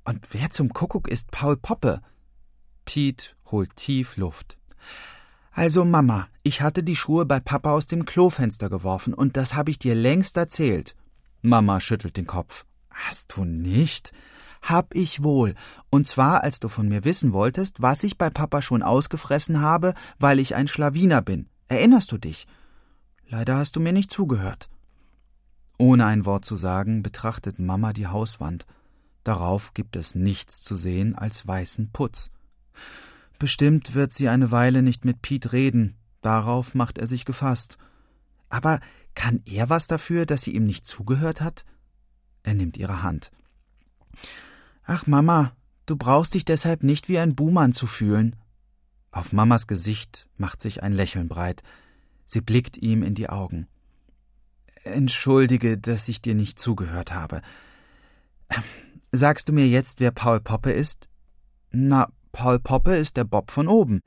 Und wer zum Kuckuck ist Paul Poppe? Piet holt tief Luft. Also Mama, ich hatte die Schuhe bei Papa aus dem Klofenster geworfen, und das habe ich dir längst erzählt. Mama schüttelt den Kopf. Hast du nicht? Hab ich wohl. Und zwar, als du von mir wissen wolltest, was ich bei Papa schon ausgefressen habe, weil ich ein Schlawiner bin. Erinnerst du dich? Leider hast du mir nicht zugehört. Ohne ein Wort zu sagen, betrachtet Mama die Hauswand. Darauf gibt es nichts zu sehen als weißen Putz. Bestimmt wird sie eine Weile nicht mit Piet reden, darauf macht er sich gefasst. Aber kann er was dafür, dass sie ihm nicht zugehört hat? Er nimmt ihre Hand. Ach, Mama, du brauchst dich deshalb nicht wie ein Buhmann zu fühlen. Auf Mamas Gesicht macht sich ein Lächeln breit. Sie blickt ihm in die Augen. Entschuldige, dass ich dir nicht zugehört habe. Sagst du mir jetzt, wer Paul Poppe ist? Na, Paul Poppe ist der Bob von oben.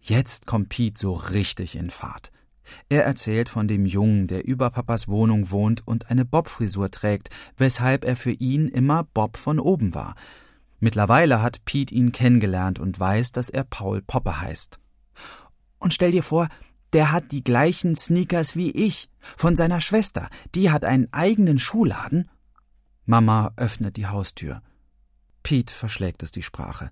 Jetzt kommt Piet so richtig in Fahrt. Er erzählt von dem Jungen, der über Papas Wohnung wohnt und eine Bobfrisur trägt, weshalb er für ihn immer Bob von oben war. Mittlerweile hat Piet ihn kennengelernt und weiß, dass er Paul Poppe heißt. Und stell dir vor, der hat die gleichen Sneakers wie ich, von seiner Schwester, die hat einen eigenen Schuhladen. Mama öffnet die Haustür. Pete verschlägt es die Sprache.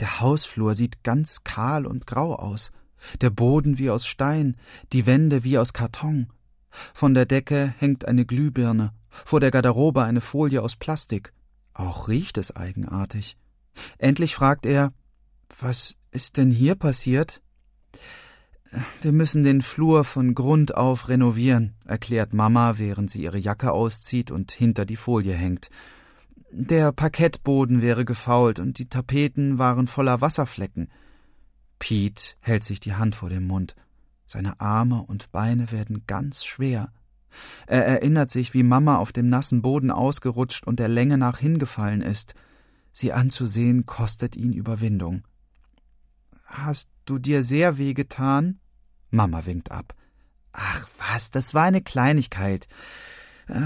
Der Hausflur sieht ganz kahl und grau aus, der Boden wie aus Stein, die Wände wie aus Karton. Von der Decke hängt eine Glühbirne, vor der Garderobe eine Folie aus Plastik. Auch riecht es eigenartig. Endlich fragt er Was ist denn hier passiert? Wir müssen den Flur von Grund auf renovieren, erklärt Mama, während sie ihre Jacke auszieht und hinter die Folie hängt. Der Parkettboden wäre gefault und die Tapeten waren voller Wasserflecken. Pete hält sich die Hand vor den Mund. Seine Arme und Beine werden ganz schwer. Er erinnert sich, wie Mama auf dem nassen Boden ausgerutscht und der Länge nach hingefallen ist. Sie anzusehen kostet ihn Überwindung. Hast du dir sehr weh getan? Mama winkt ab. Ach was, das war eine Kleinigkeit.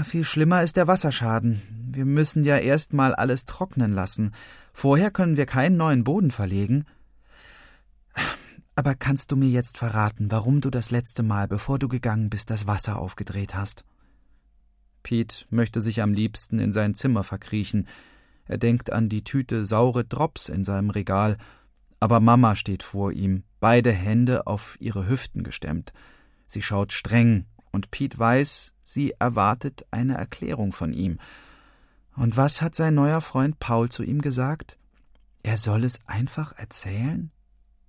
Viel schlimmer ist der Wasserschaden. Wir müssen ja erst mal alles trocknen lassen. Vorher können wir keinen neuen Boden verlegen. Aber kannst du mir jetzt verraten, warum du das letzte Mal, bevor du gegangen bist, das Wasser aufgedreht hast? Pete möchte sich am liebsten in sein Zimmer verkriechen. Er denkt an die Tüte saure Drops in seinem Regal aber Mama steht vor ihm, beide Hände auf ihre Hüften gestemmt. Sie schaut streng, und Pete weiß, sie erwartet eine Erklärung von ihm. Und was hat sein neuer Freund Paul zu ihm gesagt? Er soll es einfach erzählen?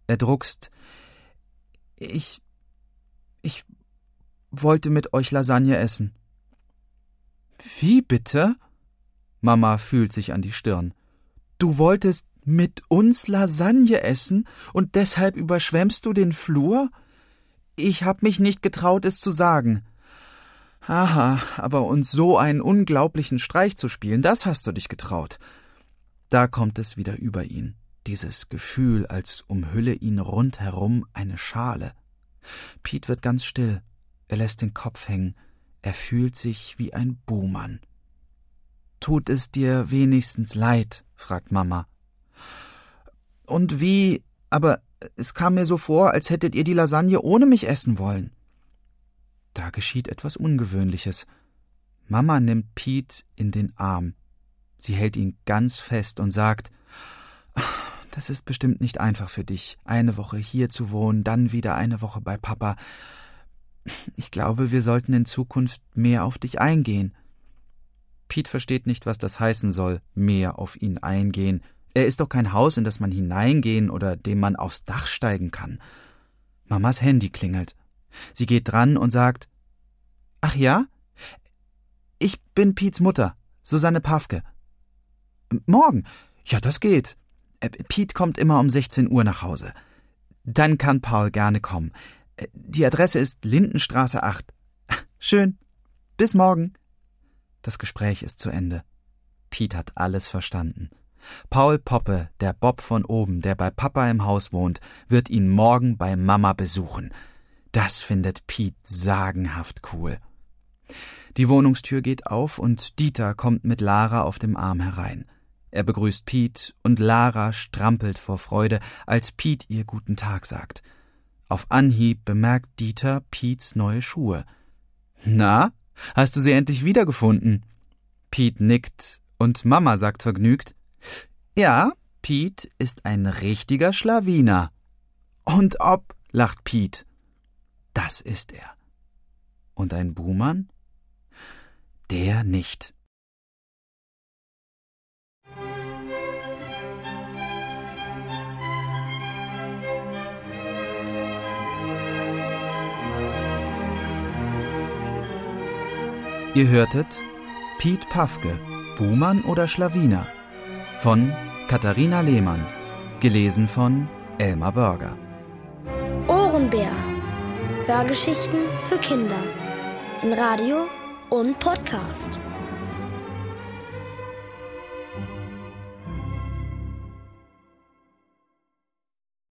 Er druckst. Ich. Ich wollte mit euch Lasagne essen. Wie bitte? Mama fühlt sich an die Stirn. Du wolltest mit uns Lasagne essen und deshalb überschwemmst du den Flur? Ich hab mich nicht getraut, es zu sagen. Aha, aber uns so einen unglaublichen Streich zu spielen, das hast du dich getraut. Da kommt es wieder über ihn, dieses Gefühl, als umhülle ihn rundherum eine Schale. Piet wird ganz still, er lässt den Kopf hängen, er fühlt sich wie ein Buhmann. Tut es dir wenigstens leid? fragt Mama. Und wie? Aber es kam mir so vor, als hättet ihr die Lasagne ohne mich essen wollen. Da geschieht etwas Ungewöhnliches. Mama nimmt Pete in den Arm. Sie hält ihn ganz fest und sagt Das ist bestimmt nicht einfach für dich, eine Woche hier zu wohnen, dann wieder eine Woche bei Papa. Ich glaube, wir sollten in Zukunft mehr auf dich eingehen. Pete versteht nicht, was das heißen soll, mehr auf ihn eingehen. Er ist doch kein Haus, in das man hineingehen oder dem man aufs Dach steigen kann. Mamas Handy klingelt. Sie geht dran und sagt Ach ja? Ich bin Piets Mutter, Susanne Pawke. Morgen? Ja, das geht. Äh, Piet kommt immer um 16 Uhr nach Hause. Dann kann Paul gerne kommen. Äh, die Adresse ist Lindenstraße 8. [laughs] Schön. Bis morgen. Das Gespräch ist zu Ende. Piet hat alles verstanden. Paul Poppe, der Bob von oben, der bei Papa im Haus wohnt, wird ihn morgen bei Mama besuchen. Das findet Piet sagenhaft cool. Die Wohnungstür geht auf und Dieter kommt mit Lara auf dem Arm herein. Er begrüßt Piet und Lara strampelt vor Freude, als Piet ihr guten Tag sagt. Auf Anhieb bemerkt Dieter Piets neue Schuhe. Na, hast du sie endlich wiedergefunden? Piet nickt und Mama sagt vergnügt. Ja, Piet ist ein richtiger Schlawiner. Und ob, lacht Piet. Das ist er. Und ein Buhmann? Der nicht. Ihr hörtet Piet Pafke, Buhmann oder Schlawiner von Katharina Lehmann, gelesen von Elmar Börger. Ohrenbär. Hörgeschichten für Kinder in Radio und Podcast.